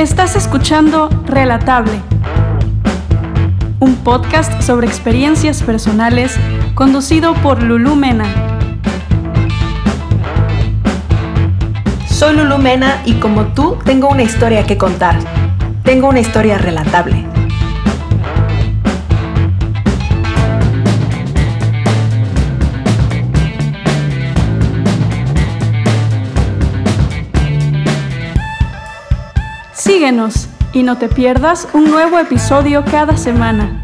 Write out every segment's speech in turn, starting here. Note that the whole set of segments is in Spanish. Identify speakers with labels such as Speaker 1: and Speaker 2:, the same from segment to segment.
Speaker 1: Estás escuchando Relatable, un podcast sobre experiencias personales conducido por Lulu Mena.
Speaker 2: Soy Lulu Mena y como tú tengo una historia que contar. Tengo una historia relatable.
Speaker 1: Síguenos y no te pierdas un nuevo episodio cada semana.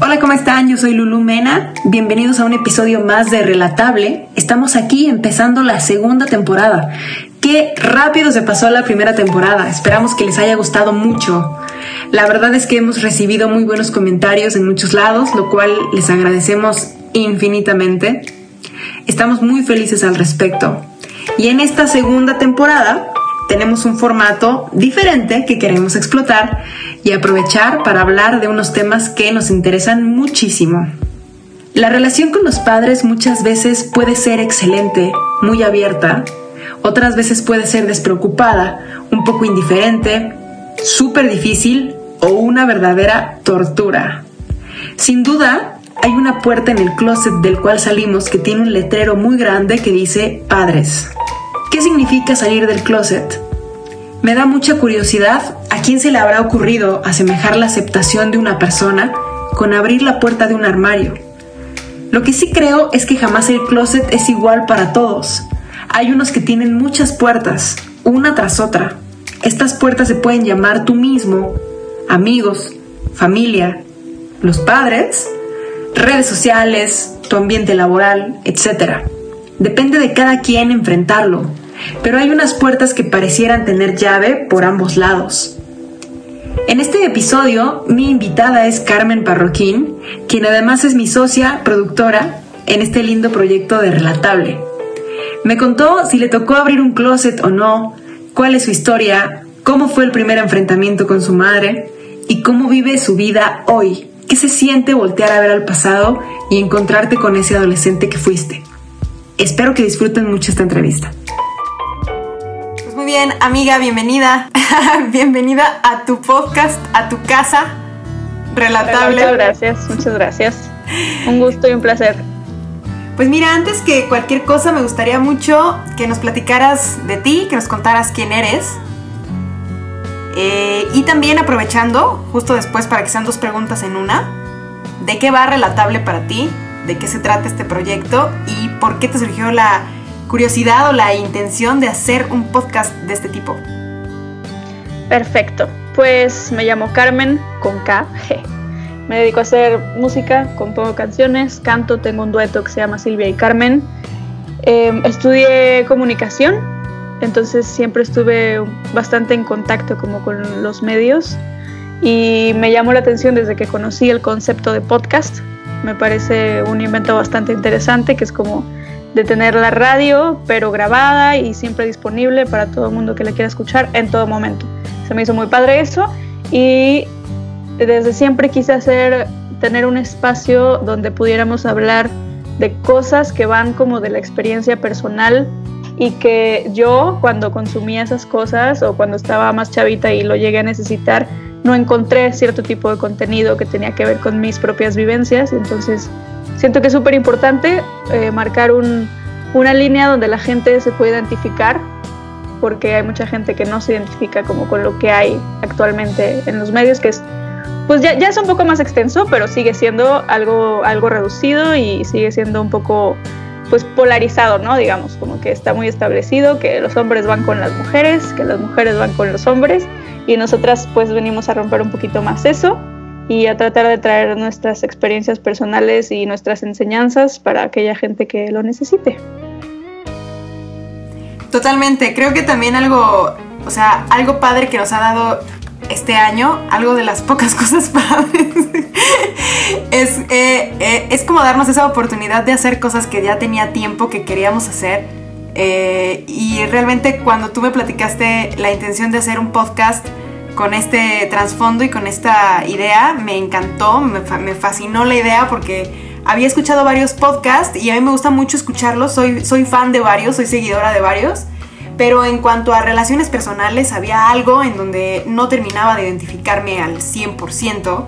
Speaker 2: Hola, ¿cómo están? Yo soy Lulu Mena. Bienvenidos a un episodio más de Relatable. Estamos aquí empezando la segunda temporada. Qué rápido se pasó la primera temporada. Esperamos que les haya gustado mucho. La verdad es que hemos recibido muy buenos comentarios en muchos lados, lo cual les agradecemos infinitamente. Estamos muy felices al respecto. Y en esta segunda temporada tenemos un formato diferente que queremos explotar y aprovechar para hablar de unos temas que nos interesan muchísimo. La relación con los padres muchas veces puede ser excelente, muy abierta, otras veces puede ser despreocupada, un poco indiferente, súper difícil o una verdadera tortura. Sin duda, hay una puerta en el closet del cual salimos que tiene un letrero muy grande que dice padres. ¿Qué significa salir del closet? Me da mucha curiosidad a quién se le habrá ocurrido asemejar la aceptación de una persona con abrir la puerta de un armario. Lo que sí creo es que jamás el closet es igual para todos. Hay unos que tienen muchas puertas, una tras otra. Estas puertas se pueden llamar tú mismo, amigos, familia, los padres, redes sociales, tu ambiente laboral, etc. Depende de cada quien enfrentarlo, pero hay unas puertas que parecieran tener llave por ambos lados. En este episodio, mi invitada es Carmen Parroquín, quien además es mi socia, productora, en este lindo proyecto de Relatable. Me contó si le tocó abrir un closet o no, cuál es su historia, cómo fue el primer enfrentamiento con su madre y cómo vive su vida hoy. ¿Qué se siente voltear a ver al pasado y encontrarte con ese adolescente que fuiste? Espero que disfruten mucho esta entrevista. Pues muy bien, amiga, bienvenida. bienvenida a tu podcast, a tu casa relatable.
Speaker 3: Muchas gracias, muchas gracias. Un gusto y un placer
Speaker 2: pues mira, antes que cualquier cosa me gustaría mucho que nos platicaras de ti, que nos contaras quién eres. Eh, y también aprovechando, justo después para que sean dos preguntas en una, ¿de qué va Relatable para ti? ¿De qué se trata este proyecto? ¿Y por qué te surgió la curiosidad o la intención de hacer un podcast de este tipo?
Speaker 3: Perfecto. Pues me llamo Carmen con K. Me dedico a hacer música, compongo canciones, canto, tengo un dueto que se llama Silvia y Carmen. Em, estudié comunicación, entonces siempre estuve bastante en contacto como con los medios y me llamó la atención desde que conocí el concepto de podcast. Me parece un invento bastante interesante que es como de tener la radio pero grabada y siempre disponible para todo el mundo que la quiera escuchar en todo momento. Se me hizo muy padre eso y desde siempre quise hacer, tener un espacio donde pudiéramos hablar de cosas que van como de la experiencia personal y que yo cuando consumía esas cosas o cuando estaba más chavita y lo llegué a necesitar, no encontré cierto tipo de contenido que tenía que ver con mis propias vivencias. Entonces siento que es súper importante eh, marcar una línea donde la gente se pueda identificar porque hay mucha gente que no se identifica como con lo que hay actualmente en los medios, que es pues ya, ya es un poco más extenso, pero sigue siendo algo, algo reducido y sigue siendo un poco pues polarizado, ¿no? Digamos, como que está muy establecido que los hombres van con las mujeres, que las mujeres van con los hombres y nosotras pues venimos a romper un poquito más eso y a tratar de traer nuestras experiencias personales y nuestras enseñanzas para aquella gente que lo necesite.
Speaker 2: Totalmente, creo que también algo, o sea, algo padre que nos ha dado este año, algo de las pocas cosas padres, es, eh, eh, es como darnos esa oportunidad de hacer cosas que ya tenía tiempo que queríamos hacer. Eh, y realmente cuando tú me platicaste la intención de hacer un podcast con este trasfondo y con esta idea, me encantó, me, me fascinó la idea porque había escuchado varios podcasts y a mí me gusta mucho escucharlos, soy, soy fan de varios, soy seguidora de varios, pero en cuanto a relaciones personales había algo en donde no terminaba de identificarme al 100%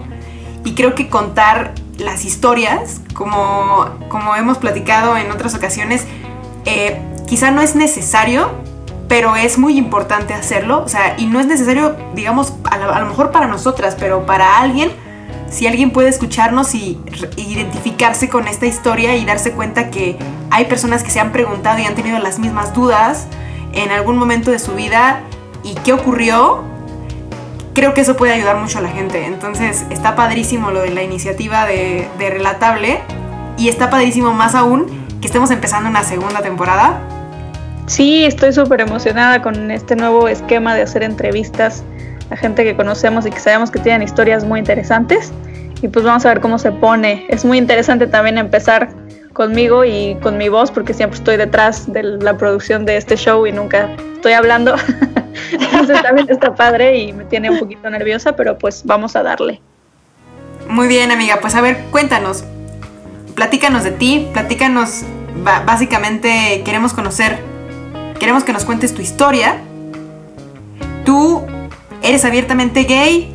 Speaker 2: y creo que contar las historias, como, como hemos platicado en otras ocasiones, eh, quizá no es necesario, pero es muy importante hacerlo, o sea, y no es necesario, digamos, a, lo mejor para nosotras, pero para alguien, si alguien puede escucharnos y identificarse con esta historia y darse cuenta que hay personas que se han preguntado y han tenido las mismas dudas en algún momento de su vida y qué ocurrió, creo que eso puede ayudar mucho a la gente. Entonces está padrísimo lo de la iniciativa de, Relatable y está padrísimo más aún que estemos empezando una segunda temporada.
Speaker 3: Sí, estoy súper emocionada con este nuevo esquema de hacer entrevistas a gente que conocemos y que sabemos que tienen historias muy interesantes. Y pues vamos a ver cómo se pone. Es muy interesante también empezar conmigo y con mi voz porque siempre estoy detrás de la producción de este show y nunca estoy hablando. Entonces también está padre y me tiene un poquito nerviosa, pero pues vamos a darle.
Speaker 2: Muy bien, amiga. Pues a ver, cuéntanos. Platícanos de ti, platícanos. Básicamente queremos conocer, queremos que nos cuentes tu historia. Tú eres abiertamente gay.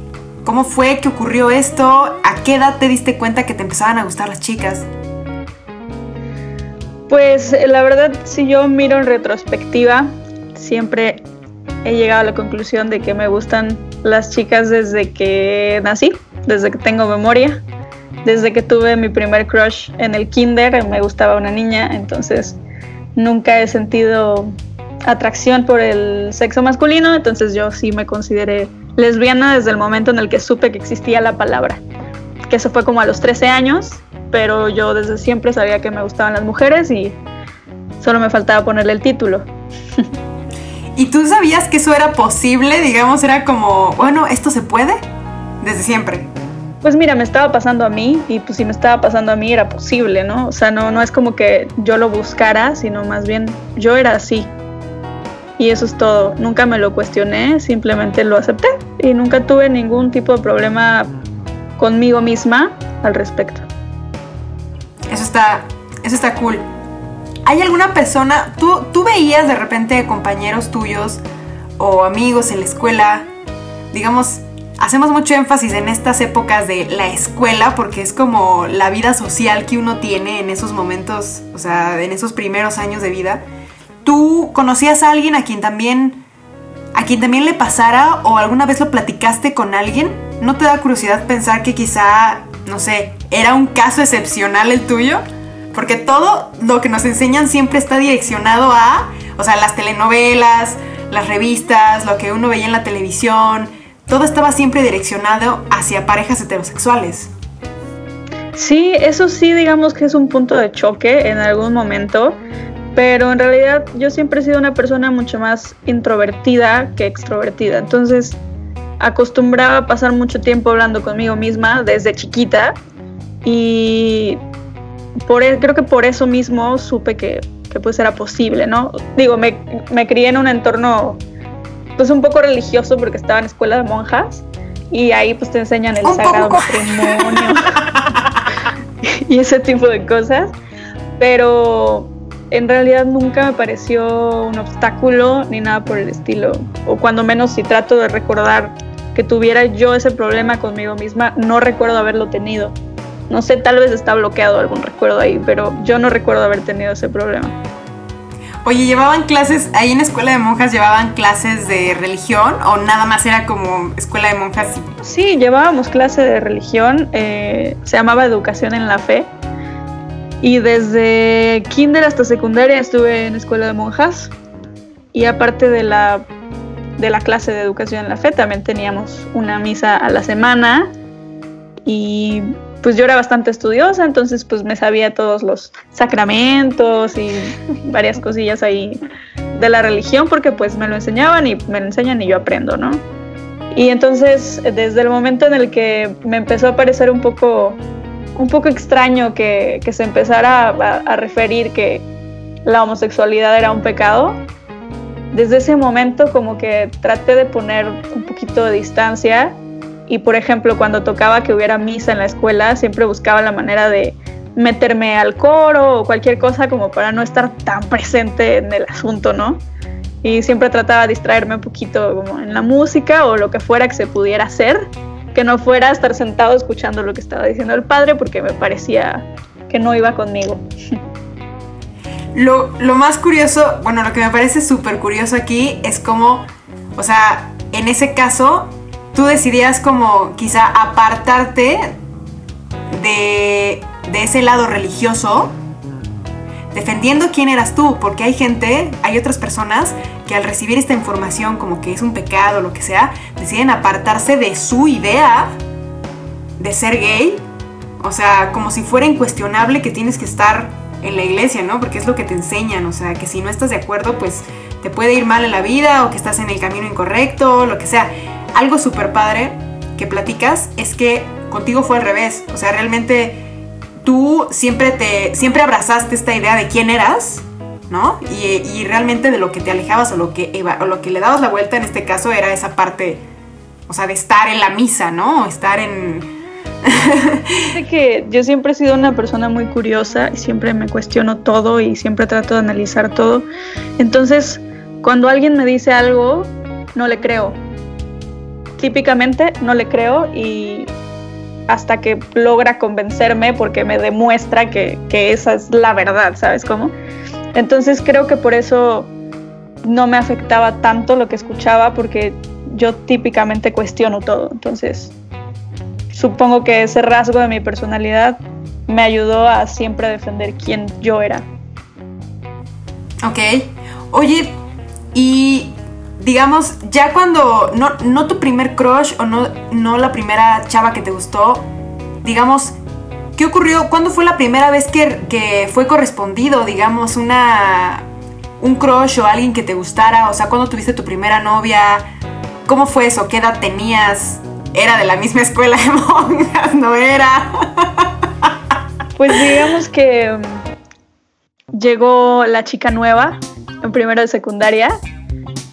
Speaker 2: ¿Cómo fue que ocurrió esto? ¿A qué edad te diste cuenta que te empezaban a gustar las chicas?
Speaker 3: Pues la verdad, si yo miro en retrospectiva, siempre he llegado a la conclusión de que me gustan las chicas desde que nací, desde que tengo memoria, desde que tuve mi primer crush en el kinder, me gustaba una niña, entonces nunca he sentido atracción por el sexo masculino, entonces yo sí me consideré lesbiana desde el momento en el que supe que existía la palabra, que eso fue como a los 13 años, pero yo desde siempre sabía que me gustaban las mujeres y solo me faltaba ponerle el título.
Speaker 2: ¿Y tú sabías que eso era posible? Digamos, era como, bueno, ¿esto se puede? Desde siempre.
Speaker 3: Pues mira, me estaba pasando a mí y pues si me estaba pasando a mí era posible, ¿no? O sea, no, no es como que yo lo buscara, sino más bien yo era así. Y eso es todo. Nunca me lo cuestioné, simplemente lo acepté y nunca tuve ningún tipo de problema conmigo misma al respecto.
Speaker 2: Está, eso está cool. ¿Hay alguna persona, tú, tú veías de repente compañeros tuyos o amigos en la escuela, digamos, hacemos mucho énfasis en estas épocas de la escuela porque es como la vida social que uno tiene en esos momentos, o sea, en esos primeros años de vida. ¿Tú conocías a alguien a quien también a quien también le pasara o alguna vez lo platicaste con alguien? ¿No te da curiosidad pensar que quizá, no sé, era un caso excepcional el tuyo? Porque todo lo que nos enseñan siempre está direccionado a, o sea, las telenovelas, las revistas, lo que uno veía en la televisión, todo estaba siempre direccionado hacia parejas heterosexuales.
Speaker 3: Sí, eso sí, digamos que es un punto de choque en algún momento, pero en realidad yo siempre he sido una persona mucho más introvertida que extrovertida, entonces acostumbraba a pasar mucho tiempo hablando conmigo misma desde chiquita y por, e, creo que por eso mismo supe que, que pues era posible, ¿no? Digo, me, me crié en un entorno pues un poco religioso porque estaba en escuela de monjas y ahí pues te enseñan el sagrado matrimonio y ese tipo de cosas, pero en realidad nunca me pareció un obstáculo ni nada por el estilo, o cuando menos si trato de recordar que tuviera yo ese problema conmigo misma, no recuerdo haberlo tenido. No sé, tal vez está bloqueado algún recuerdo ahí, pero yo no recuerdo haber tenido ese problema.
Speaker 2: Oye, ¿llevaban clases, ahí en escuela de monjas llevaban clases de religión o nada más era como escuela de monjas?
Speaker 3: Sí, llevábamos clase de religión, eh, se llamaba educación en la fe. Y desde kinder hasta secundaria estuve en escuela de monjas. Y aparte de la, de la clase de educación en la fe, también teníamos una misa a la semana. Y pues yo era bastante estudiosa, entonces pues me sabía todos los sacramentos y varias cosillas ahí de la religión porque pues me lo enseñaban y me lo enseñan y yo aprendo, ¿no? Y entonces desde el momento en el que me empezó a parecer un poco, un poco extraño que, se empezara a referir que la homosexualidad era un pecado, desde ese momento como que traté de poner un poquito de distancia y por ejemplo cuando tocaba que hubiera misa en la escuela siempre buscaba la manera de, meterme al coro o cualquier cosa como para no estar tan presente en el asunto, ¿no? Y siempre trataba de distraerme un poquito como en la música o lo que fuera que se pudiera hacer, que no fuera estar sentado escuchando lo que estaba diciendo el padre porque me parecía que no iba conmigo.
Speaker 2: Lo, lo más curioso, bueno, lo que me parece súper curioso aquí es como, o sea, en ese caso, tú decidías como quizá apartarte de, de ese lado religioso, defendiendo quién eras tú, porque hay gente, hay otras personas que al recibir esta información como que es un pecado lo que sea, deciden apartarse de su idea de ser gay, o sea, como si fuera incuestionable que tienes que estar en la iglesia, ¿no? Porque es lo que te enseñan, o sea, que si no estás de acuerdo, pues te puede ir mal en la vida o que estás en el camino incorrecto, lo que sea. Algo súper padre que platicas es que contigo fue al revés, o sea, realmente tú siempre te siempre abrazaste esta idea de quién eras, ¿no? Y, realmente de lo que te alejabas o lo que o lo que le dabas la vuelta en este caso era esa parte, o sea, de estar en la misa, ¿no? Estar en
Speaker 3: que yo siempre he sido una persona muy curiosa y siempre me cuestiono todo y siempre trato de analizar todo. Entonces, cuando alguien me dice algo, no le creo. Típicamente no le creo y hasta que logra convencerme porque me demuestra que, que esa es la verdad, ¿sabes cómo? Entonces creo que por eso no me afectaba tanto lo que escuchaba porque yo típicamente cuestiono todo. Entonces, supongo que ese rasgo de mi personalidad me ayudó a siempre defender quién yo era.
Speaker 2: Ok. Oye, y digamos, ya cuando, no, no tu primer crush o no, no la primera chava que te gustó, digamos, ¿qué ocurrió? ¿Cuándo fue la primera vez que, que fue correspondido, digamos, una, un crush o alguien que te gustara? O sea, ¿cuándo tuviste tu primera novia? ¿Cómo fue eso? ¿Qué edad tenías? Era de la misma escuela de monjas, no era.
Speaker 3: Pues digamos que mm, llegó la chica nueva en primero de secundaria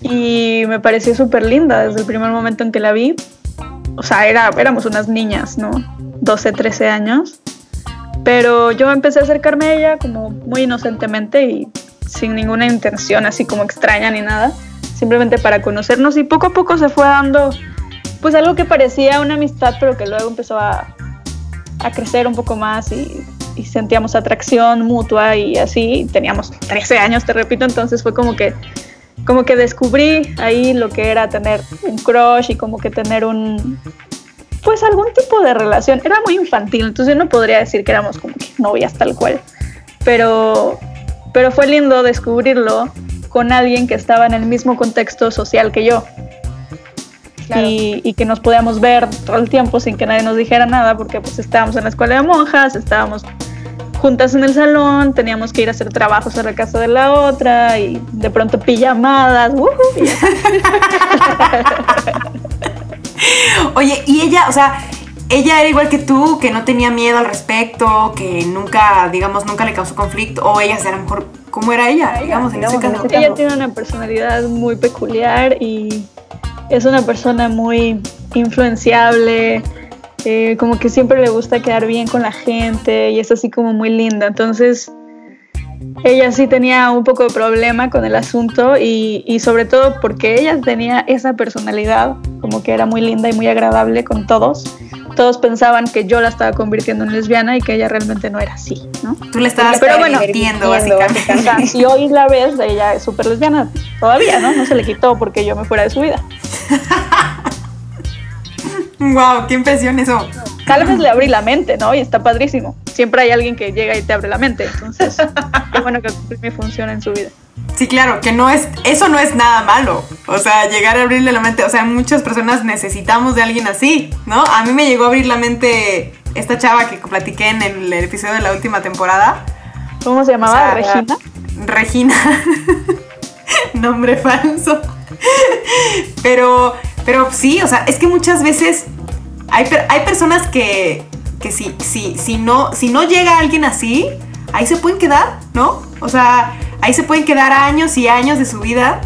Speaker 3: y me pareció súper linda desde el primer momento en que la vi. O sea, era, éramos unas niñas, ¿no? 12, 13 años. Pero yo empecé a acercarme a ella como muy inocentemente y sin ninguna intención así como extraña ni nada. Simplemente para conocernos y poco a poco se fue dando pues algo que parecía una amistad, pero que luego empezó a, a crecer un poco más y, y, sentíamos atracción mutua y así. Teníamos 13 años, te repito, entonces fue como que, como que descubrí ahí lo que era tener un crush y como que tener un, pues algún tipo de relación. Era muy infantil, entonces yo no podría decir que éramos como que novias tal cual, pero, pero fue lindo descubrirlo con alguien que estaba en el mismo contexto social que yo y, que nos podíamos ver todo el tiempo sin que nadie nos dijera nada, porque pues estábamos en la escuela de monjas, estábamos juntas en el salón, teníamos que ir a hacer trabajos a la casa de la otra y de pronto pijamadas.
Speaker 2: Oye, y ella, o sea, ella era igual que tú, que no tenía miedo al respecto, que nunca, digamos, nunca le causó conflicto, o ella, a lo mejor, ¿cómo era ella? Digamos, en ese caso.
Speaker 3: Ella tiene una personalidad muy peculiar y es una persona muy influenciable, eh, como que siempre le gusta quedar bien con la gente y es así como muy linda. Entonces, ella sí tenía un poco de problema con el asunto y, y, sobre todo porque ella tenía esa personalidad, como que era muy linda y muy agradable con todos. Todos pensaban que yo la estaba convirtiendo en lesbiana y que ella realmente no era así, ¿no?
Speaker 2: Tú le estabas Pero bueno, básicamente.
Speaker 3: Si hoy la ves, ella es súper lesbiana todavía, ¿no? No se le quitó porque yo me fuera de su vida.
Speaker 2: wow, qué impresión eso.
Speaker 3: Tal vez le abrí la mente, ¿no? Y está padrísimo. Siempre hay alguien que llega y te abre la mente. Entonces, qué bueno que mi funciona en su vida.
Speaker 2: Sí, claro, que no es, eso no es nada malo. O sea, llegar a abrirle la mente, o sea, muchas personas necesitamos de alguien así, ¿no? A mí me llegó a abrir la mente esta chava que platiqué en el, episodio de la última temporada.
Speaker 3: ¿Cómo se llamaba? Regina.
Speaker 2: Regina. Nombre falso. pero, pero sí, o sea, es que muchas veces hay, hay personas que, que si, si, si, no, si no llega alguien así, ahí se pueden quedar, ¿no? O sea, ahí se pueden quedar años y años de su vida.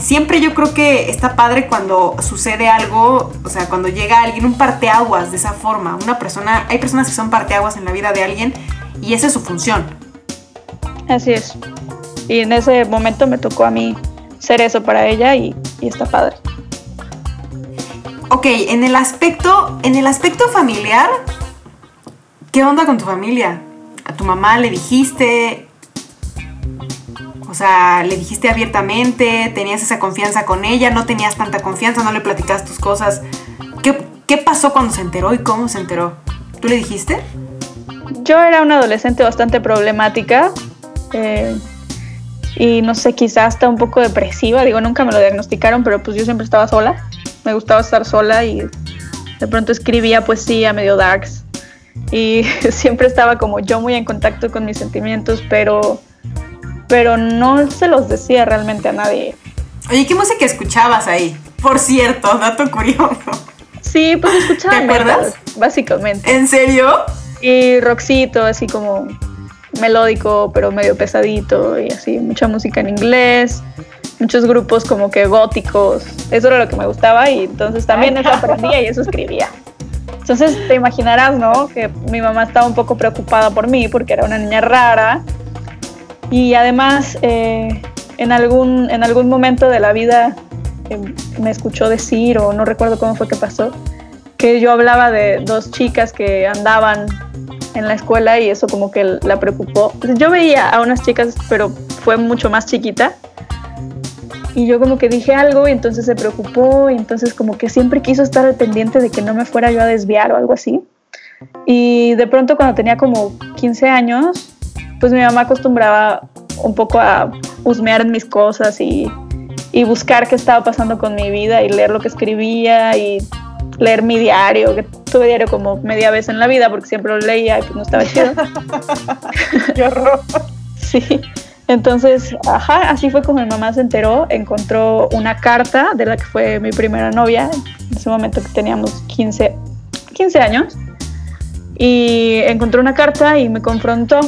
Speaker 2: Siempre yo creo que está padre cuando sucede algo, o sea, cuando llega alguien, un parteaguas de esa forma. Una persona, hay personas que son parteaguas en la vida de alguien y esa es su función.
Speaker 3: Así es. Y en ese momento me tocó a mí ser eso para ella y, y está padre.
Speaker 2: Ok, en el aspecto, en el aspecto familiar, ¿qué onda con tu familia? ¿A tu mamá le dijiste? O sea, ¿le dijiste abiertamente? ¿Tenías esa confianza con ella? ¿No tenías tanta confianza? ¿No le platicas tus cosas? ¿Qué, qué pasó cuando se enteró y cómo se enteró? ¿Tú le dijiste?
Speaker 3: Yo era una adolescente bastante problemática. Eh, y no sé, quizás hasta un poco depresiva. Digo, nunca me lo diagnosticaron, pero pues yo siempre estaba sola. Me gustaba estar sola y de pronto escribía poesía medio darks. Y siempre estaba como yo muy en contacto con mis sentimientos, pero, pero no se los decía realmente a nadie.
Speaker 2: Oye, ¿qué música escuchabas ahí? Por cierto, dato curioso.
Speaker 3: Sí, pues escuchaba
Speaker 2: ¿Te acuerdas?
Speaker 3: metal, básicamente.
Speaker 2: ¿En serio?
Speaker 3: Y rockcito, así como melódico, pero medio pesadito, y así, mucha música en inglés, muchos grupos como que góticos. Eso era lo que me gustaba, y entonces también eso aprendía y eso escribía. Entonces te imaginarás, ¿no? Que mi mamá estaba un poco preocupada por mí porque era una niña rara. Y además, eh, en, algún, en algún momento de la vida eh, me escuchó decir, o no recuerdo cómo fue que pasó, que yo hablaba de dos chicas que andaban en la escuela y eso como que la preocupó. Yo veía a unas chicas, pero fue mucho más chiquita. Y yo como que dije algo y entonces se preocupó y entonces como que siempre quiso estar al pendiente de que no me fuera yo a desviar o algo así. Y de pronto cuando tenía como 15 años, pues mi mamá acostumbraba un poco a husmear en mis cosas y, y buscar qué estaba pasando con mi vida y leer lo que escribía y leer mi diario, que tuve diario como media vez en la vida porque siempre lo leía y pues no estaba chido.
Speaker 2: ¡Qué horror!
Speaker 3: Sí. Entonces, ajá, así fue como mi mamá se enteró, encontró una carta de la que fue mi primera novia, en ese momento que teníamos 15, 15 años, y encontró una carta y me confrontó,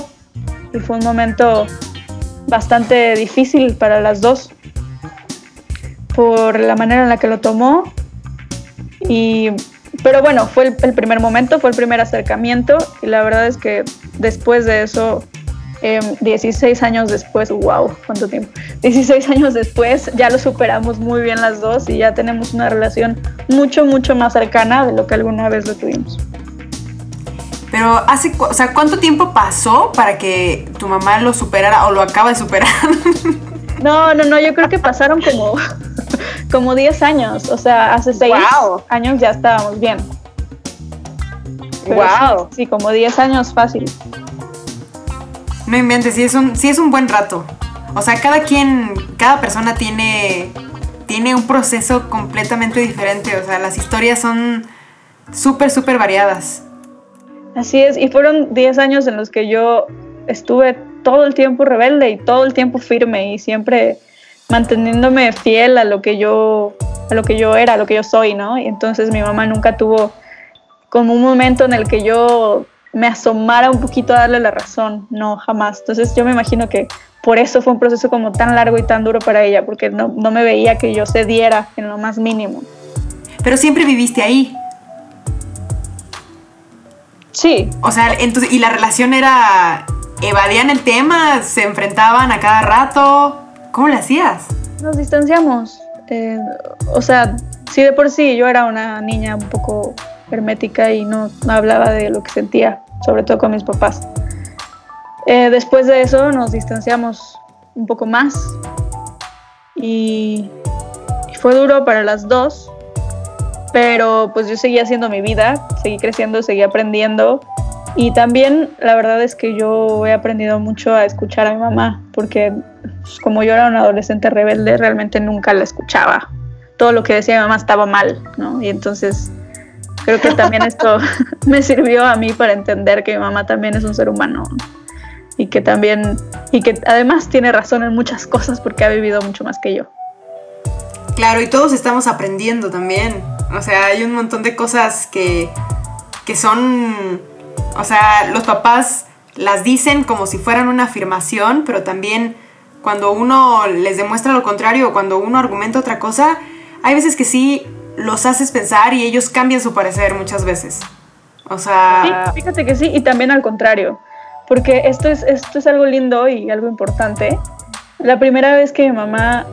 Speaker 3: y fue un momento bastante difícil para las dos, por la manera en la que lo tomó, y, pero bueno, fue el, el primer momento, fue el primer acercamiento, y la verdad es que después de eso eh, 16 años después, wow, cuánto tiempo. 16 años después ya lo superamos muy bien las dos y ya tenemos una relación mucho, mucho más cercana de lo que alguna vez lo tuvimos.
Speaker 2: Pero hace, o sea, ¿cuánto tiempo pasó para que tu mamá lo superara o lo acaba de superar?
Speaker 3: No, no, no, yo creo que pasaron como, como 10 años, o sea, hace 6
Speaker 2: Wow.
Speaker 3: años ya estábamos bien. Pero
Speaker 2: Wow.
Speaker 3: Sí, sí, como 10 años fácil.
Speaker 2: no inventes, sí es un, sí es un buen rato. O sea, cada quien, cada persona tiene, tiene un proceso completamente diferente. O sea, las historias son súper, súper variadas.
Speaker 3: Así es, y fueron 10 años en los que yo estuve todo el tiempo rebelde y todo el tiempo firme y siempre manteniéndome fiel a lo que yo a lo que yo era, a lo que yo soy, ¿no? Y entonces mi mamá nunca tuvo como un momento en el que yo me asomara un poquito a darle la razón, no, jamás. Entonces yo me imagino que por eso fue un proceso como tan largo y tan duro para ella, porque no, no me veía que yo cediera en lo más mínimo.
Speaker 2: Pero siempre viviste ahí.
Speaker 3: Sí,
Speaker 2: O sea, entonces, y la relación era. evadían el tema, se enfrentaban a cada rato. ¿Cómo le hacías?
Speaker 3: Nos distanciamos. Eh, o sea, sí de por sí yo era una niña un poco hermética y no, hablaba de lo que sentía, sobre todo con mis papás. Eh, después de eso nos distanciamos un poco más y, y fue duro para las dos, pero pues yo seguía haciendo mi vida, seguí creciendo, seguí aprendiendo y también la verdad es que yo he aprendido mucho a escuchar a mi mamá, porque como yo era una adolescente rebelde, realmente nunca la escuchaba. Todo lo que decía mi mamá estaba mal, ¿no? Y entonces creo que también esto me sirvió a mí para entender que mi mamá también es un ser humano y que también, y que además tiene razón en muchas cosas porque ha vivido mucho más que yo.
Speaker 2: Claro, y todos estamos aprendiendo también. O sea, hay un montón de cosas que, que son. O sea, los papás las dicen como si fueran una afirmación, pero también cuando uno les demuestra lo contrario o cuando uno argumenta otra cosa, hay veces que sí los haces pensar y ellos cambian su parecer muchas veces. O sea,
Speaker 3: Sí, fíjate que sí, y también al contrario. porque esto es, esto es algo lindo y algo importante. La primera vez que mi mamá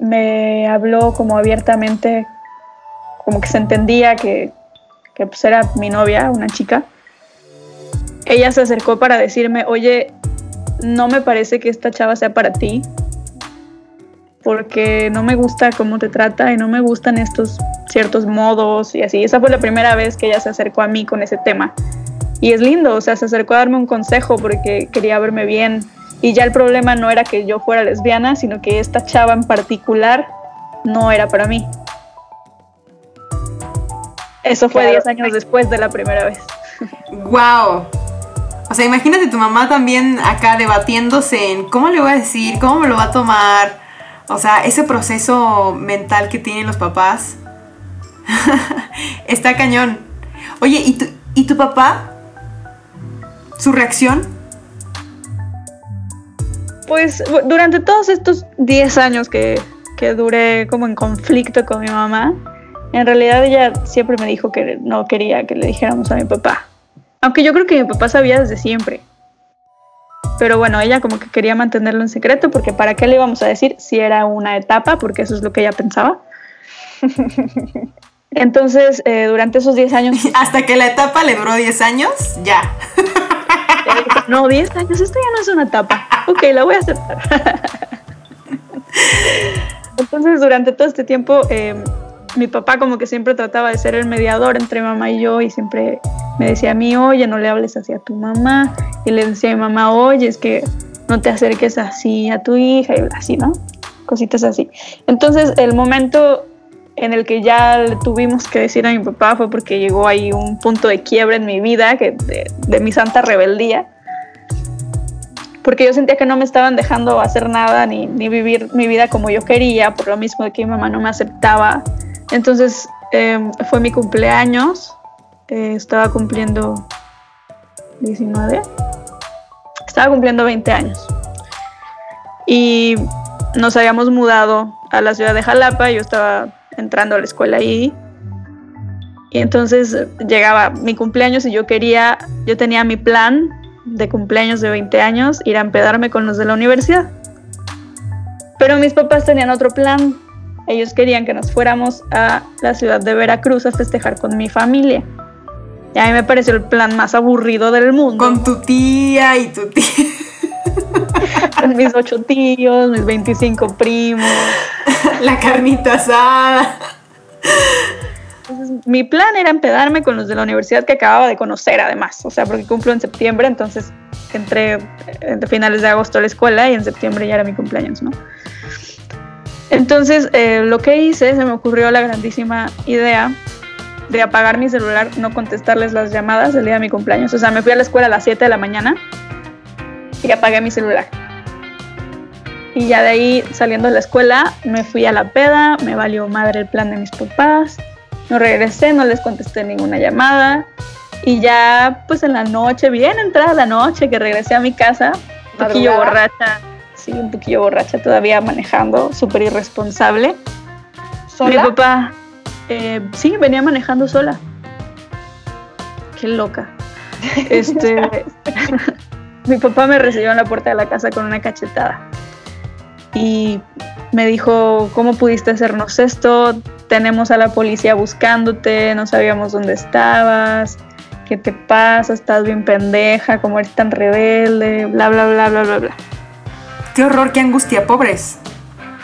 Speaker 3: me habló como abiertamente, como que se entendía que, que pues era mi novia, una chica, ella se acercó para decirme, oye, no me parece que esta chava sea para ti, porque no me gusta cómo te trata y no me gustan estos ciertos modos y así. Esa fue la primera vez que ella se acercó a mí con ese tema. Y es lindo, o sea, se acercó a darme un consejo porque quería verme bien. Y ya el problema no era que yo fuera lesbiana, sino que esta chava en particular no era para mí. Eso fue 10 años después de la primera vez.
Speaker 2: ¡Wow! O sea, imagínate tu mamá también acá debatiéndose en cómo le voy a decir, cómo me lo va a tomar. O sea, ese proceso mental que tienen los papás está cañón. Oye, ¿y tu, ¿y tu papá? ¿Su reacción?
Speaker 3: Pues durante todos estos 10 años que, que duré como en conflicto con mi mamá, en realidad ella siempre me dijo que no quería que le dijéramos a mi papá. Aunque yo creo que mi papá sabía desde siempre. Pero bueno, ella como que quería mantenerlo en secreto porque para qué le íbamos a decir si era una etapa, porque eso es lo que ella pensaba. Entonces, eh, durante esos 10 años...
Speaker 2: Hasta que la etapa le duró 10 años, ya.
Speaker 3: no, 10 años, esto ya no es una etapa. Ok, la voy a aceptar. Entonces, durante todo este tiempo, eh, mi papá como que siempre trataba de ser el mediador entre mamá y yo y siempre me decía a mí, oye, no le hables así a tu mamá. Y le decía a mi mamá, oye, es que no te acerques así a tu hija y así, ¿no? Cositas así. Entonces, el momento en el que ya le tuvimos que decir a mi papá fue porque llegó ahí un punto de quiebre en mi vida, que de, mi santa rebeldía. Porque yo sentía que no me estaban dejando hacer nada ni, ni, vivir mi vida como yo quería, por lo mismo de que mi mamá no me aceptaba. Entonces em, fue mi cumpleaños, eh, estaba cumpliendo 19, estaba cumpliendo 20 años. Y nos habíamos mudado a la ciudad de Jalapa, yo estaba entrando a la escuela ahí. Y entonces llegaba mi cumpleaños y yo quería, yo tenía mi plan de cumpleaños de 20 años, ir a empedarme con los de la universidad. Pero mis papás tenían otro plan. Ellos querían que nos fuéramos a la ciudad de Veracruz a festejar con mi familia. Y a mí me pareció el plan más aburrido del mundo.
Speaker 2: Con tu tía y tu tía.
Speaker 3: Con mis ocho tíos, mis 25 primos.
Speaker 2: La carnita asada.
Speaker 3: mi plan era empedarme con los de la universidad que acababa de conocer, además. O sea, porque cumplo en septiembre, entonces entré entre finales de agosto a la escuela y en septiembre ya era mi cumpleaños, ¿no? Entonces, eh, lo que hice, se me ocurrió la grandísima idea de apagar mi celular, no contestarles las llamadas el día de mi cumpleaños. O sea, me fui a la escuela a las 7 de la mañana y apagué mi celular. Y ya de ahí, saliendo de la escuela, me fui a la peda, me valió madre el plan de mis papás, no regresé, no les contesté ninguna llamada. Y ya, pues en la noche, bien entrada la noche, que regresé a mi casa, un poquillo borracha, un poquillo borracha todavía manejando, súper irresponsable. Mi papá, eh, sí, venía manejando sola. Qué loca. Este, mi papá me recibió en la puerta de la casa con una cachetada y me dijo, ¿cómo pudiste hacernos esto? Tenemos a la policía buscándote, no sabíamos dónde estabas, ¿qué te pasa? Estás bien pendeja, ¿cómo eres tan rebelde? Bla, bla, bla, bla, bla, bla.
Speaker 2: Qué horror, qué angustia, pobres.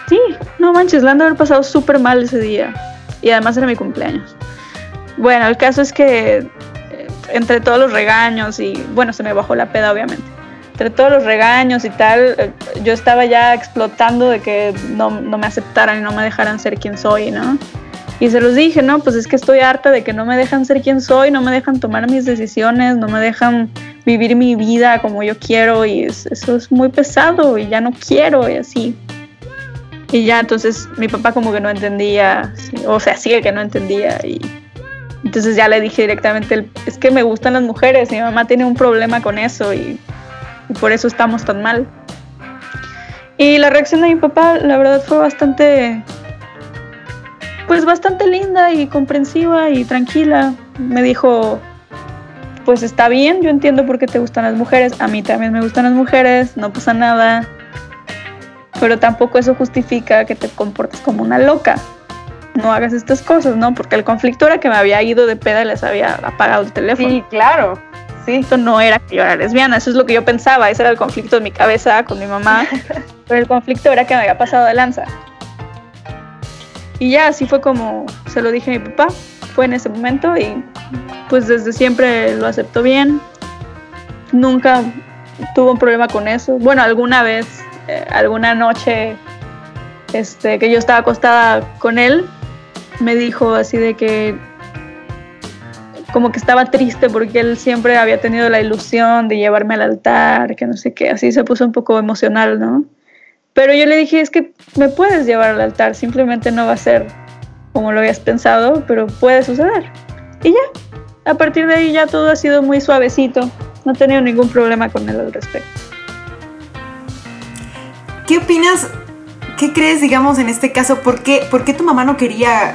Speaker 3: Sí, no manches, la han de haber pasado súper mal ese día. Y además era mi cumpleaños. Bueno, el caso es que eh, entre todos los regaños y bueno, se me bajó la peda obviamente entre todos los regaños y tal, eh, yo estaba ya explotando de que no, me aceptaran y no me dejaran ser quien soy, ¿no? Y se los dije, no, pues es que estoy harta de que no me dejan ser quien soy, no me dejan tomar mis decisiones, no me dejan vivir mi vida como yo quiero y eso es muy pesado y ya no quiero y así. Y ya entonces mi papá como que no entendía, o sea, sigue que no entendía y entonces ya le dije directamente, es que me gustan las mujeres, mi mamá tiene un problema con eso y y por eso estamos tan mal. Y la reacción de mi papá, la verdad, fue bastante, pues bastante linda y comprensiva y tranquila. Me dijo, pues está bien, yo entiendo por qué te gustan las mujeres, a mí también me gustan las mujeres, no pasa nada, pero tampoco eso justifica que te comportes como una loca. No hagas estas cosas, ¿no? Porque el conflicto era que me había ido de peda y les había apagado el teléfono.
Speaker 4: Sí, claro. Sí.
Speaker 3: Esto no era que yo era lesbiana, eso es lo que yo pensaba, ese era el conflicto en mi cabeza con mi mamá, pero el conflicto era que me había pasado de lanza. Y ya así fue como se lo dije a mi papá, fue en ese momento y pues desde siempre lo aceptó bien. Nunca tuvo un problema con eso. Bueno, alguna vez, eh, alguna noche este, que yo estaba acostada con él, me dijo así de que como que estaba triste porque él siempre había tenido la ilusión de llevarme al altar, que no sé qué, así se puso un poco emocional, ¿no? Pero yo le dije, es que me puedes llevar al altar, simplemente no va a ser como lo habías pensado, pero puede suceder. Y ya, a partir de ahí ya todo ha sido muy suavecito, no he tenido ningún problema con él al respecto.
Speaker 2: ¿Qué opinas? ¿Qué crees, digamos, en este caso? ¿Por qué, ¿Por qué tu mamá no quería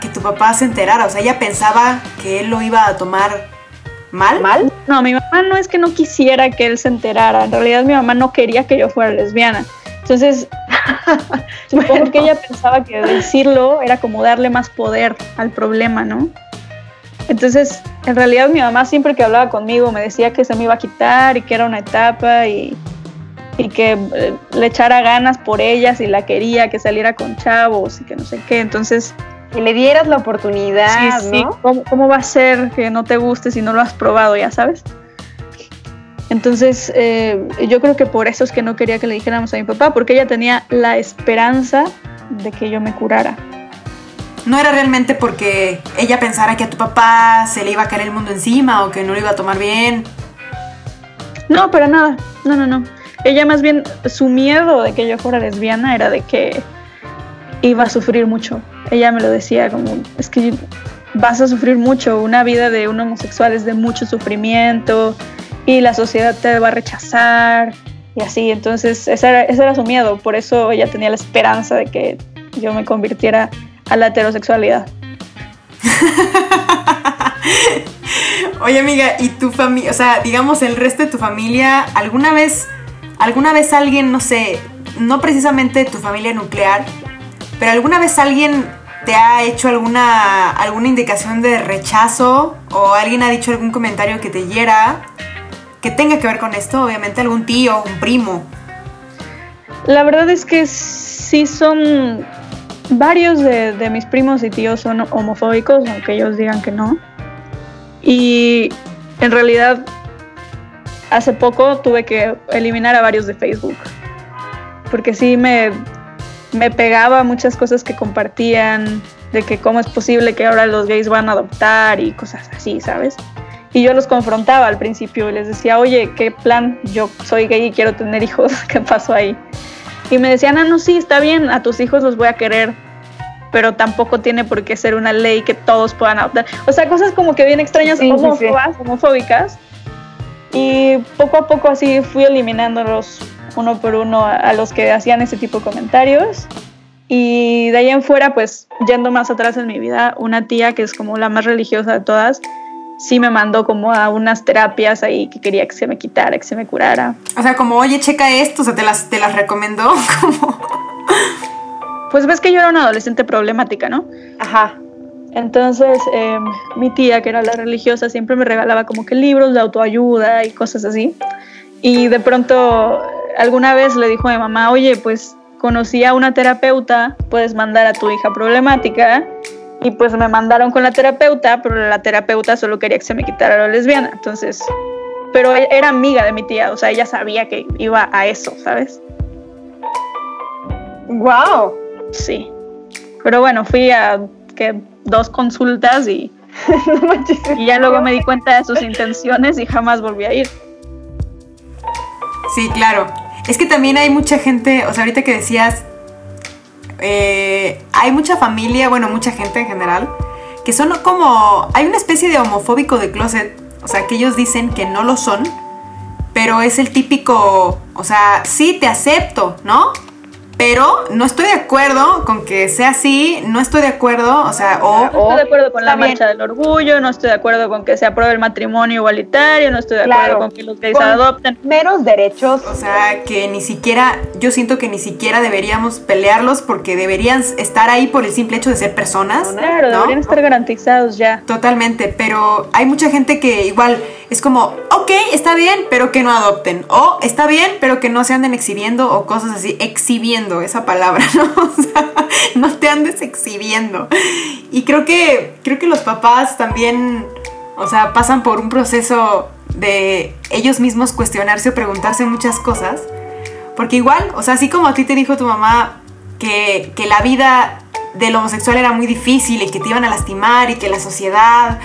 Speaker 2: que tu papá se enterara? O sea, ella pensaba que él lo iba a tomar mal.
Speaker 3: ¿Mal? No, mi mamá no es que no quisiera que él se enterara. En realidad mi mamá no quería que yo fuera lesbiana. Entonces, supongo que ella pensaba que decirlo era como darle más poder al problema, ¿no? Entonces, en realidad mi mamá siempre que hablaba conmigo me decía que se me iba a quitar y que era una etapa y, y que eh, le echara ganas por ella si la quería, que saliera con chavos y que no sé qué. Entonces,
Speaker 4: que le dieras la oportunidad,
Speaker 3: sí,
Speaker 4: ¿no?
Speaker 3: Sí. ¿Cómo, ¿Cómo, va a ser que no te guste si no lo has probado, ya sabes? Entonces, eh, yo creo que por eso es que no quería que le dijéramos a mi papá, porque ella tenía la esperanza de que yo me curara.
Speaker 2: No era realmente porque ella pensara que a tu papá se le iba a caer el mundo encima o que no lo iba a tomar bien.
Speaker 3: No, para nada. No, no, no. Ella más bien, su miedo de que yo fuera lesbiana era de que iba a sufrir mucho. Ella me lo decía como, es que vas a sufrir mucho. Una vida de un homosexual es de mucho sufrimiento y la sociedad te va a rechazar y así. Entonces, ese era, su miedo. Por eso ella tenía la esperanza de que yo me convirtiera a la heterosexualidad.
Speaker 2: Oye, amiga, ¿y tu familia, o sea, digamos el resto de tu familia, alguna vez, alguna vez alguien, no sé, no precisamente tu familia nuclear, pero alguna vez alguien te ha hecho alguna, alguna indicación de rechazo o alguien ha dicho algún comentario que te hiera tenga que ver con esto, obviamente algún tío, un primo.
Speaker 3: La verdad es que sí son varios de, de, mis primos y tíos son homofóbicos, aunque ellos digan que no. Y en realidad hace poco tuve que eliminar a varios de Facebook, porque sí me, me pegaba muchas cosas que compartían, de que cómo es posible que ahora los gays van a adoptar y cosas así, ¿sabes? Y yo los confrontaba al principio y les decía, oye, ¿qué plan? Yo soy gay y quiero tener hijos, ¿qué pasó ahí? Y me decían, ah, no, sí, está bien, a tus hijos los voy a querer, pero tampoco tiene por qué ser una ley que todos puedan adoptar. O sea, cosas como que bien extrañas, sí, homófobas, sí, sí. homofóbicas. Y poco a poco así fui eliminándolos uno por uno a, a los que hacían ese tipo de comentarios. Y de ahí en fuera, pues yendo más atrás en mi vida, una tía que es como la más religiosa de todas, sí me mandó como a unas terapias ahí que quería que se me quitara, que se me curara.
Speaker 2: O sea, como, oye, checa esto, o sea, te las, te las recomendó, como...
Speaker 3: Pues ves que yo era una adolescente problemática, ¿no?
Speaker 4: Ajá.
Speaker 3: Entonces, eh, mi tía, que era la religiosa, siempre me regalaba como que libros de autoayuda y cosas así. Y de pronto, alguna vez le dijo a mi mamá, oye, pues conocí a una terapeuta, puedes mandar a tu hija problemática y pues me mandaron con la terapeuta, pero la terapeuta solo quería que se me quitara la lesbiana. Entonces, pero era amiga de mi tía, o sea, ella sabía que iba a eso, ¿sabes?
Speaker 4: ¡Wow!
Speaker 3: Sí. Pero bueno, fui a que dos consultas y, y ya luego me di cuenta de sus intenciones y jamás volví a ir.
Speaker 2: Sí, claro. Es que también hay mucha gente, o sea, ahorita que decías eh, hay mucha familia, bueno, mucha gente en general, que son como. Hay una especie de homofóbico de closet. O sea, que ellos dicen que no lo son, pero es el típico. O sea, sí, te acepto, ¿no? Pero no estoy de acuerdo con que sea así, no estoy de acuerdo, o sea, o...
Speaker 3: No estoy de acuerdo con la
Speaker 4: bien.
Speaker 3: marcha del orgullo, no estoy de acuerdo con que se apruebe el matrimonio igualitario, no estoy de
Speaker 4: Claro.
Speaker 3: acuerdo con que los gays
Speaker 4: Con-
Speaker 3: adopten.
Speaker 4: Meros derechos.
Speaker 2: O sea, que ni siquiera, yo siento que ni siquiera deberíamos pelearlos porque deberían estar ahí por el simple hecho de ser personas.
Speaker 3: Claro,
Speaker 2: ¿no?
Speaker 3: deberían estar garantizados ya.
Speaker 2: Totalmente, pero hay mucha gente que igual es como, ok, está bien, pero que no adopten. O está bien, pero que no se anden exhibiendo o cosas así. Exhibiendo, esa palabra, ¿no? O sea, no te andes exhibiendo. Y creo que, creo que los papás también, o sea, pasan por un proceso de ellos mismos cuestionarse o preguntarse muchas cosas. Porque igual, o sea, así como a ti te dijo tu mamá que, que la vida del homosexual era muy difícil y que te iban a lastimar y que la sociedad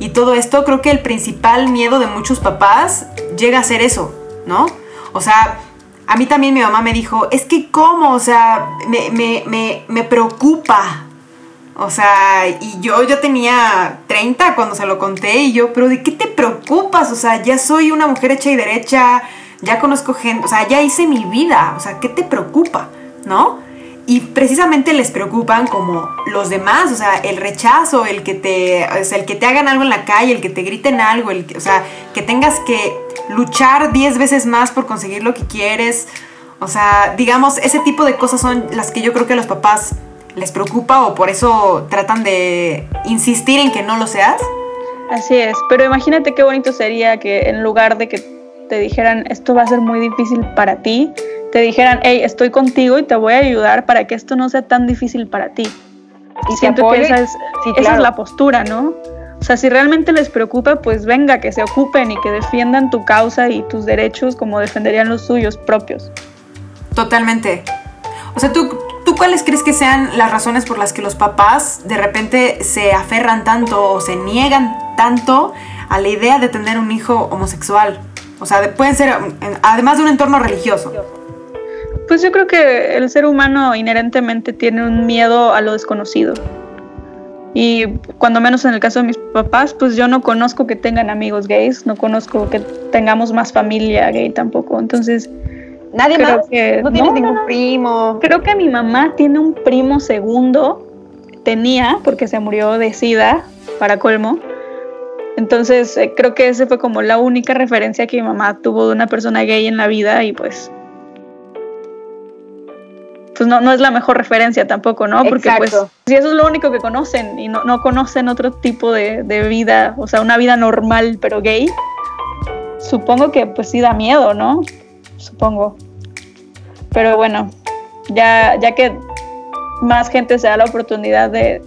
Speaker 2: y todo esto, creo que el principal miedo de muchos papás llega a ser eso, ¿no? O sea, a mí también mi mamá me dijo, es que cómo, o sea, me, me, me, me preocupa. O sea, y yo, yo tenía 30 cuando se lo conté y yo, pero ¿de qué te preocupas? O sea, ya soy una mujer hecha y derecha, ya conozco gente, o sea, ya hice mi vida, o sea, ¿qué te preocupa? ¿No? Y precisamente les preocupan como los demás, o sea, el rechazo, el que te, o sea, el que te hagan algo en la calle, el que te griten algo, el que, o sea, que tengas que luchar 10 veces más por conseguir lo que quieres. O sea, digamos, ese tipo de cosas son las que yo creo que a los papás les preocupa o por eso tratan de insistir en que no lo seas.
Speaker 3: Así es, pero imagínate qué bonito sería que en lugar de que te dijeran esto va a ser muy difícil para ti, te dijeran, hey, estoy contigo y te voy a ayudar para que esto no sea tan difícil para ti.
Speaker 4: Y
Speaker 3: Siento que esa es,
Speaker 4: Sí,
Speaker 3: esa
Speaker 4: claro.
Speaker 3: es la postura, ¿no? O sea, si realmente les preocupa, pues venga, que se ocupen y que defiendan tu causa y tus derechos como defenderían los suyos propios.
Speaker 2: Totalmente. O sea, ¿tú, ¿tú cuáles crees que sean las razones por las que los papás de repente se aferran tanto o se niegan tanto a la idea de tener un hijo homosexual? O sea, de- pueden ser, además de un entorno religioso.
Speaker 3: Pues yo creo que el ser humano inherentemente tiene un miedo a lo desconocido. Y cuando menos en el caso de mis papás, pues yo no conozco que tengan amigos gays, no conozco que tengamos más familia gay tampoco. Entonces,
Speaker 4: Nadie
Speaker 3: creo
Speaker 4: más.
Speaker 3: que
Speaker 4: no tienes
Speaker 3: no,
Speaker 4: ningún
Speaker 3: no.
Speaker 4: primo.
Speaker 3: Creo que mi mamá tiene un primo segundo, tenía, porque se murió de sida, para colmo. Entonces, eh, creo que esa fue como la única referencia que mi mamá tuvo de una persona gay en la vida y pues... Pues no, no es la mejor referencia tampoco, ¿no? Porque pues si eso es lo único que conocen y no, no conocen otro tipo de, de vida, o sea, una vida normal pero gay, supongo que pues sí da miedo, ¿no? Supongo. Pero bueno, ya, ya que más gente se da la oportunidad de,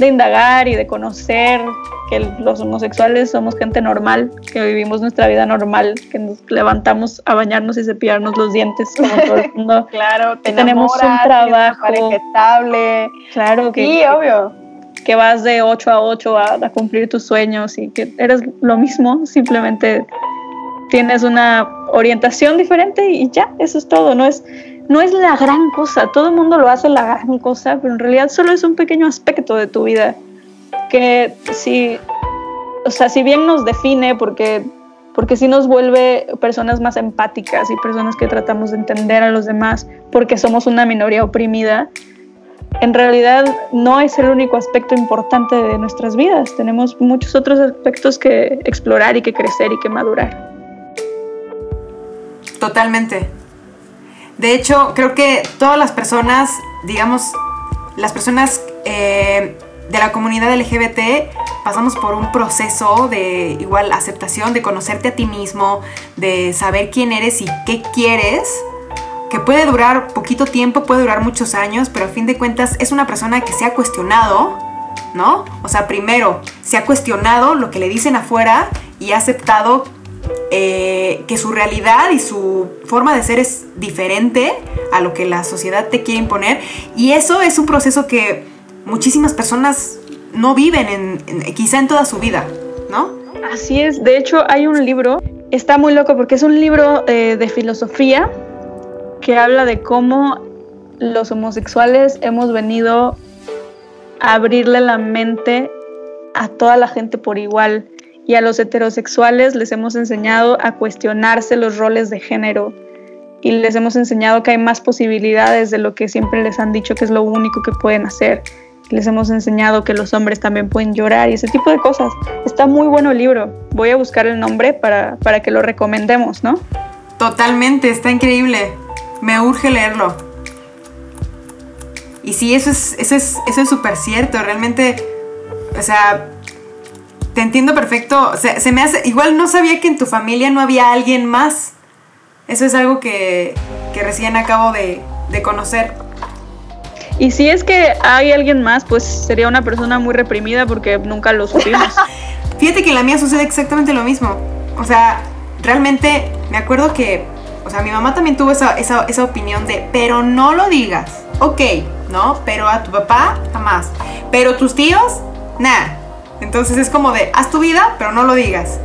Speaker 3: de indagar y de conocer que los homosexuales somos gente normal, que vivimos nuestra vida normal, que nos levantamos a bañarnos y cepillarnos los dientes como todo el mundo.
Speaker 4: Claro, te
Speaker 3: tenemos un
Speaker 4: una
Speaker 3: trabajo.
Speaker 4: estable.
Speaker 3: Claro que,
Speaker 4: Sí, obvio.
Speaker 3: que vas de 8 a 8 a, a cumplir tus sueños y que eres lo mismo, simplemente tienes una orientación diferente y ya, eso es todo, no es, no es la gran cosa, todo el mundo lo hace la gran cosa, pero en realidad solo es un pequeño aspecto de tu vida que si, o sea, si bien nos define porque porque sí nos vuelve personas más empáticas y personas que tratamos de entender a los demás porque somos una minoría oprimida, en realidad no es el único aspecto importante de nuestras vidas. Tenemos muchos otros aspectos que explorar y que crecer y que madurar.
Speaker 2: Totalmente. De hecho, creo que todas las personas, digamos, las personas eh, de la comunidad LGBT pasamos por un proceso de igual aceptación, de conocerte a ti mismo, de saber quién eres y qué quieres, que puede durar poquito tiempo, puede durar muchos años, pero a fin de cuentas es una persona que se ha cuestionado, ¿no? O sea, primero, se ha cuestionado lo que le dicen afuera y ha aceptado eh, que su realidad y su forma de ser es diferente a lo que la sociedad te quiere imponer. Y eso es un proceso que muchísimas personas no viven, en, quizá en toda su vida, ¿no?
Speaker 3: Así es, de hecho hay un libro, está muy loco porque es un libro eh, de filosofía que habla de cómo los homosexuales hemos venido a abrirle la mente a toda la gente por igual y a los heterosexuales les hemos enseñado a cuestionarse los roles de género y les hemos enseñado que hay más posibilidades de lo que siempre les han dicho que es lo único que pueden hacer. Les hemos enseñado que los hombres también pueden llorar y ese tipo de cosas. Está muy bueno el libro. Voy a buscar el nombre para, para que lo recomendemos, ¿no?
Speaker 2: Totalmente, está increíble. Me urge leerlo. Y sí, eso es eso es eso es súper cierto. Realmente, o sea, te entiendo perfecto. Se, se me hace. Igual no sabía que en tu familia no había alguien más. Eso es algo que, que recién acabo de, de conocer.
Speaker 3: Y si es que hay alguien más, pues sería una persona muy reprimida porque nunca lo supimos.
Speaker 2: Fíjate que en la mía sucede exactamente lo mismo. O sea, realmente me acuerdo que, o sea, mi mamá también tuvo esa, esa, esa opinión de, pero no lo digas. Ok, ¿no? Pero a tu papá, jamás. Pero tus tíos, nada. Entonces es como de, haz tu vida, pero no lo digas.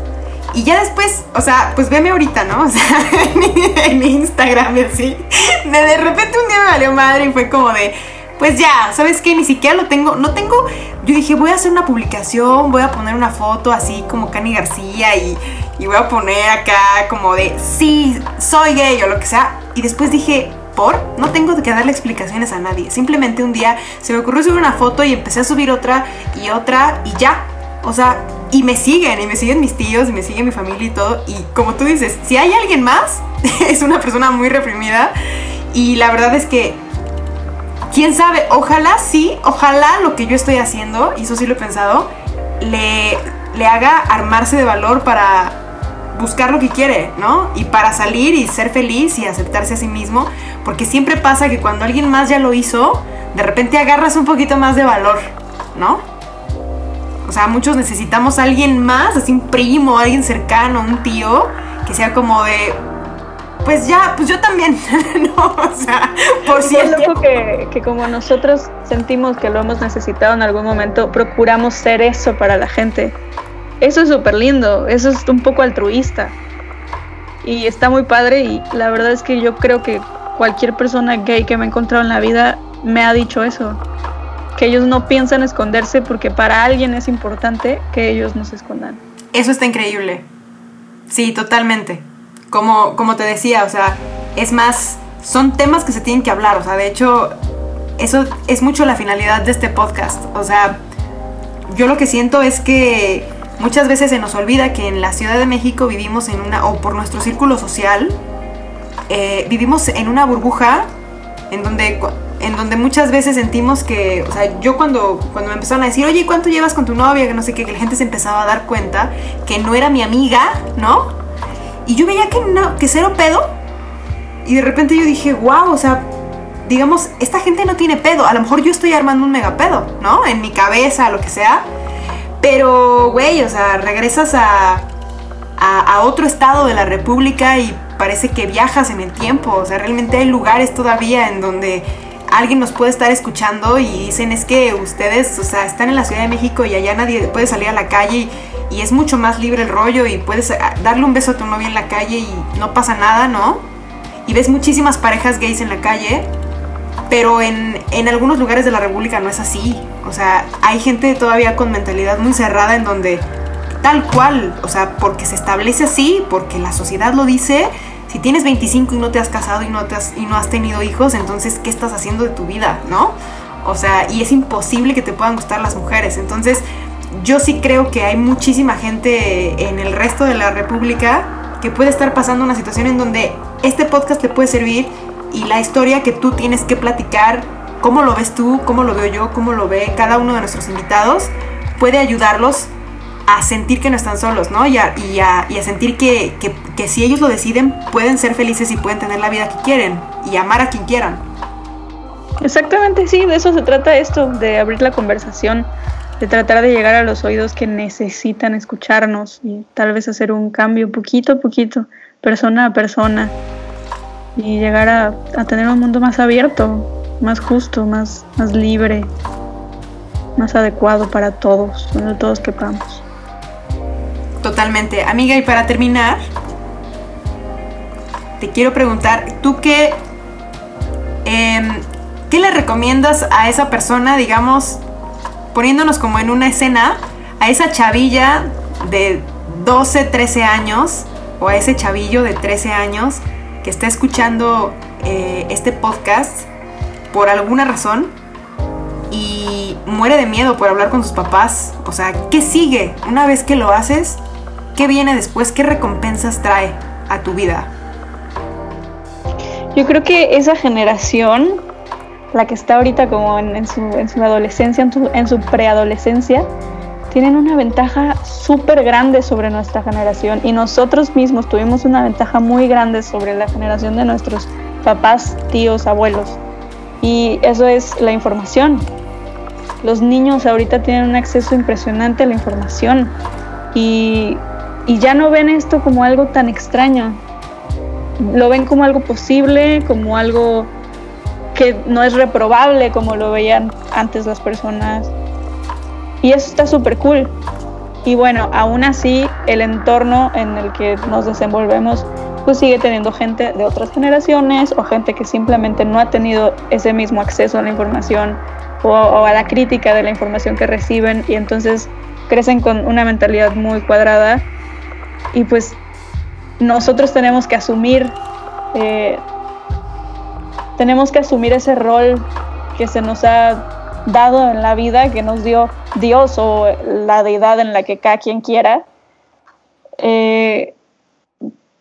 Speaker 2: Y ya después, o sea, pues veme ahorita, ¿no? O sea, en Instagram y así. De, repente un día me valió madre y fue como de, pues ya, ¿sabes qué? Ni siquiera lo tengo, no tengo, yo dije, voy a hacer una publicación, voy a poner una foto así como Cani García y, y voy a poner acá como de, sí, soy gay o lo que sea. Y después dije, No tengo que darle explicaciones a nadie. Simplemente un día se me ocurrió subir una foto y empecé a subir otra y otra y ya. O sea, y me siguen, y me siguen mis tíos, y me sigue mi familia y todo. Y como tú dices, si hay alguien más, es una persona muy reprimida. Y la verdad es que quién sabe, ojalá sí, ojalá lo que yo estoy haciendo, y eso sí lo he pensado, le, le haga armarse de valor para buscar lo que quiere, ¿no? Y para salir y ser feliz y aceptarse a sí mismo, porque siempre pasa que cuando alguien más ya lo hizo, de repente agarras un poquito más de valor, ¿no? O sea, muchos necesitamos a alguien más, así un primo, alguien cercano, un tío, que sea como de, pues ya, pues yo también, ¿no? O sea, por
Speaker 3: Sí, es loco que, que como nosotros sentimos que lo hemos necesitado en algún momento, procuramos ser eso para la gente. Eso es súper lindo, eso es un poco altruista. Y está muy padre y la verdad es que yo creo que cualquier persona gay que me ha encontrado en la vida me ha dicho eso. Que ellos no piensan esconderse porque para alguien es importante que ellos no se escondan.
Speaker 2: Eso está increíble. Sí, totalmente. Como, como te decía, o sea, es más, son temas que se tienen que hablar. O sea, de hecho, eso es mucho la finalidad de este podcast. O sea, yo lo que siento es que muchas veces se nos olvida que en la Ciudad de México vivimos en una, o por nuestro círculo social, eh, vivimos en una burbuja en donde, en donde muchas veces sentimos que, o sea, yo cuando, cuando me empezaron a decir, oye, ¿cuánto llevas con tu novia? Que no sé qué, que la gente se empezaba a dar cuenta que no era mi amiga, ¿no? Y yo veía que, no, que cero pedo. Y de repente yo dije, wow, o sea, digamos, esta gente no tiene pedo. A lo mejor yo estoy armando un mega pedo, ¿no? En mi cabeza, lo que sea. Pero, güey, o sea, regresas a, a, otro estado de la República y parece que viajas en el tiempo. O sea, realmente hay lugares todavía en donde alguien nos puede estar escuchando y dicen es que ustedes, o sea, están en la Ciudad de México y allá nadie puede salir a la calle y, y es mucho más libre el rollo y puedes ah, darle un beso a tu novia en la calle y no pasa nada, ¿no? Y ves muchísimas parejas gays en la calle, pero en, en algunos lugares de la República no es así. O sea, hay gente todavía con mentalidad muy cerrada en donde tal cual, o sea, porque se establece así, porque la sociedad lo dice, si tienes 25 y no te has casado y no, te has, y no has tenido hijos, entonces, ¿qué estás haciendo de tu vida, no? O sea, y es imposible que te puedan gustar las mujeres. Entonces, yo sí creo que hay muchísima gente en el resto de la República que puede estar pasando una situación en donde este podcast te puede servir y la historia que tú tienes que platicar, cómo lo ves tú, cómo lo veo yo, cómo lo ve cada uno de nuestros invitados, puede ayudarlos a sentir que no están solos, ¿no? Y a, y a- sentir que, que- que si ellos lo deciden, pueden ser felices y pueden tener la vida que quieren y amar a quien quieran.
Speaker 3: Exactamente, sí, de eso se trata esto, de abrir la conversación, de tratar de llegar a los oídos que necesitan escucharnos y tal vez hacer un cambio poquito a poquito, persona a persona, y llegar a, a tener un mundo más abierto, más justo, más, más libre, más adecuado para todos, donde todos quepamos.
Speaker 2: Totalmente. Amiga, y para terminar, te quiero preguntar, ¿tú qué, em, qué le recomiendas a esa persona, digamos, poniéndonos como en una escena, a esa chavilla de 12, 13 años, o a ese chavillo de 13 años, que está escuchando eh, este podcast por alguna razón y muere de miedo por hablar con sus papás. O sea, ¿qué sigue? Una vez que lo haces, ¿qué viene después? ¿Qué recompensas trae a tu vida?
Speaker 3: Yo creo que esa generación, la que está ahorita como en, su, en su, adolescencia, en su, en su preadolescencia, tienen una ventaja súper grande sobre nuestra generación y nosotros mismos tuvimos una ventaja muy grande sobre la generación de nuestros papás, tíos, abuelos. Y eso es la información. Los niños ahorita tienen un acceso impresionante a la información y, y ya no ven esto como algo tan extraño. Lo ven como algo posible, como algo que no es reprobable como lo veían antes las personas. Y eso está súper cool. Y bueno, aún así el entorno en el que nos desenvolvemos pues sigue teniendo gente de otras generaciones o gente que simplemente no ha tenido ese mismo acceso a la información o, a la crítica de la información que reciben y entonces crecen con una mentalidad muy cuadrada y pues nosotros tenemos que asumir eh, tenemos que asumir ese rol que se nos ha dado en la vida, que nos dio Dios o la deidad en la que cada quien quiera, eh,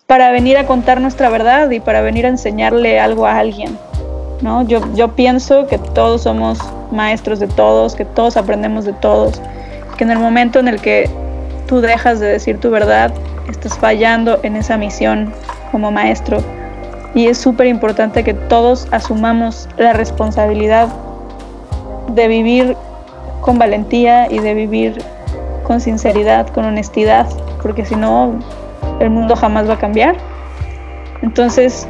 Speaker 3: para venir a contar nuestra verdad y para venir a enseñarle algo a alguien. ¿no? Yo, yo pienso que todos somos maestros de todos, que todos aprendemos de todos, que en el momento en el que tú dejas de decir tu verdad, estás fallando en esa misión como maestro. Y es súper importante que todos asumamos la responsabilidad de vivir con valentía y de vivir con sinceridad, con honestidad, porque si no, el mundo jamás va a cambiar. Entonces,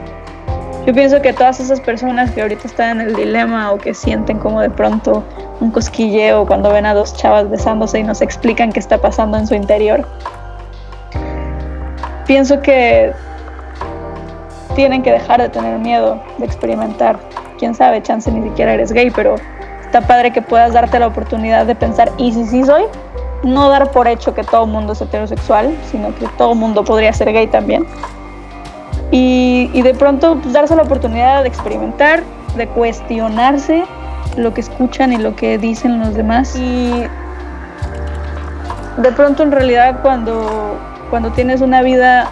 Speaker 3: yo pienso que todas esas personas que ahorita están en el dilema o que sienten como de pronto un cosquilleo cuando ven a dos chavas besándose y nos explican qué está pasando en su interior, pienso que tienen que dejar de tener miedo de experimentar. Quién sabe, chance ni siquiera eres gay, pero está padre que puedas darte la oportunidad de pensar, ¿y si sí soy? No dar por hecho que todo mundo es heterosexual, sino que todo mundo podría ser gay también. Y, y de pronto pues, darse la oportunidad de experimentar, de cuestionarse lo que escuchan y lo que dicen los demás. Y de pronto en realidad cuando, cuando tienes una vida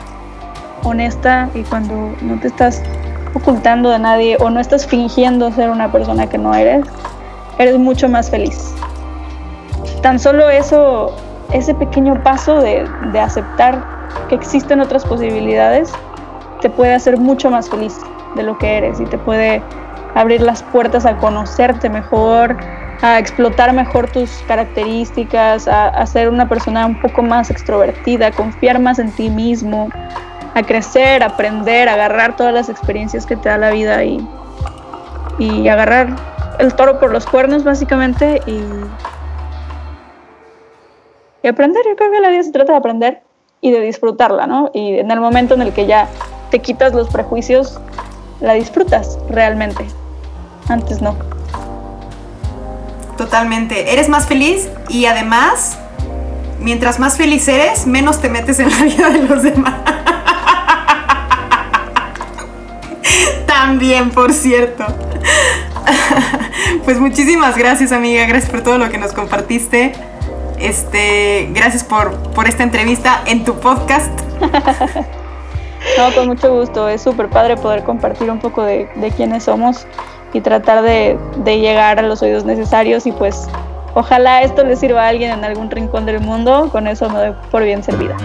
Speaker 3: honesta y cuando no te estás ocultando de nadie o no estás fingiendo ser una persona que no eres, eres mucho más feliz. Tan solo eso, ese pequeño paso de, de aceptar que existen otras posibilidades, te puede hacer mucho más feliz de lo que eres y te puede abrir las puertas a conocerte mejor, a explotar mejor tus características, a, ser una persona un poco más extrovertida, a confiar más en ti mismo, a crecer, a aprender, a agarrar todas las experiencias que te da la vida y, y agarrar el toro por los cuernos básicamente y, y aprender. Yo creo que la vida se trata de aprender y de disfrutarla, ¿no? Y en el momento en el que ya te quitas los prejuicios, la disfrutas realmente. Antes no.
Speaker 2: Totalmente. Eres más feliz y además, mientras más feliz eres, menos te metes en la vida de los demás. También, por cierto. Pues muchísimas gracias, amiga. Gracias por todo lo que nos compartiste. Este, gracias por, por esta entrevista en tu podcast.
Speaker 3: No, con mucho gusto. Es súper padre poder compartir un poco de, de quiénes somos y tratar de, de, llegar a los oídos necesarios y pues ojalá esto le sirva a alguien en algún rincón del mundo. Con eso me doy por bien servida.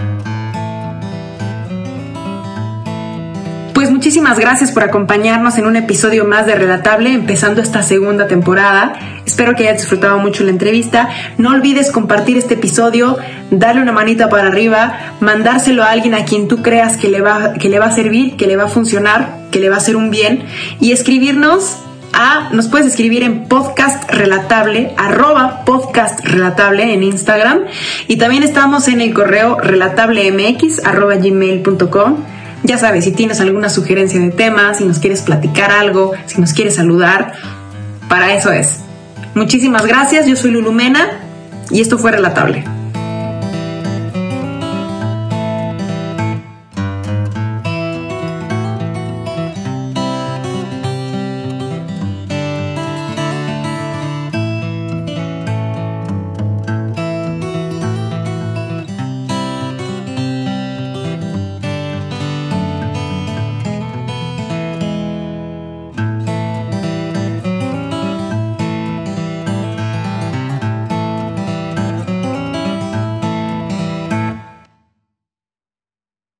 Speaker 5: Muchísimas gracias por acompañarnos en un episodio más de Relatable, empezando esta segunda temporada. Espero que hayas disfrutado mucho la entrevista. No olvides compartir este episodio, darle una manita para arriba, mandárselo a alguien a quien tú creas que le va, que le va a servir, que le va a funcionar, que le va a hacer un bien y escribirnos a, nos puedes escribir en podcast relatable, arroba podcast relatable en Instagram y también estamos en el correo relatablemx arroba gmail.com. Ya sabes, si tienes alguna sugerencia de tema, si nos quieres platicar algo, si nos quieres saludar, para eso es. Muchísimas gracias, yo soy Lulumena y esto fue Relatable.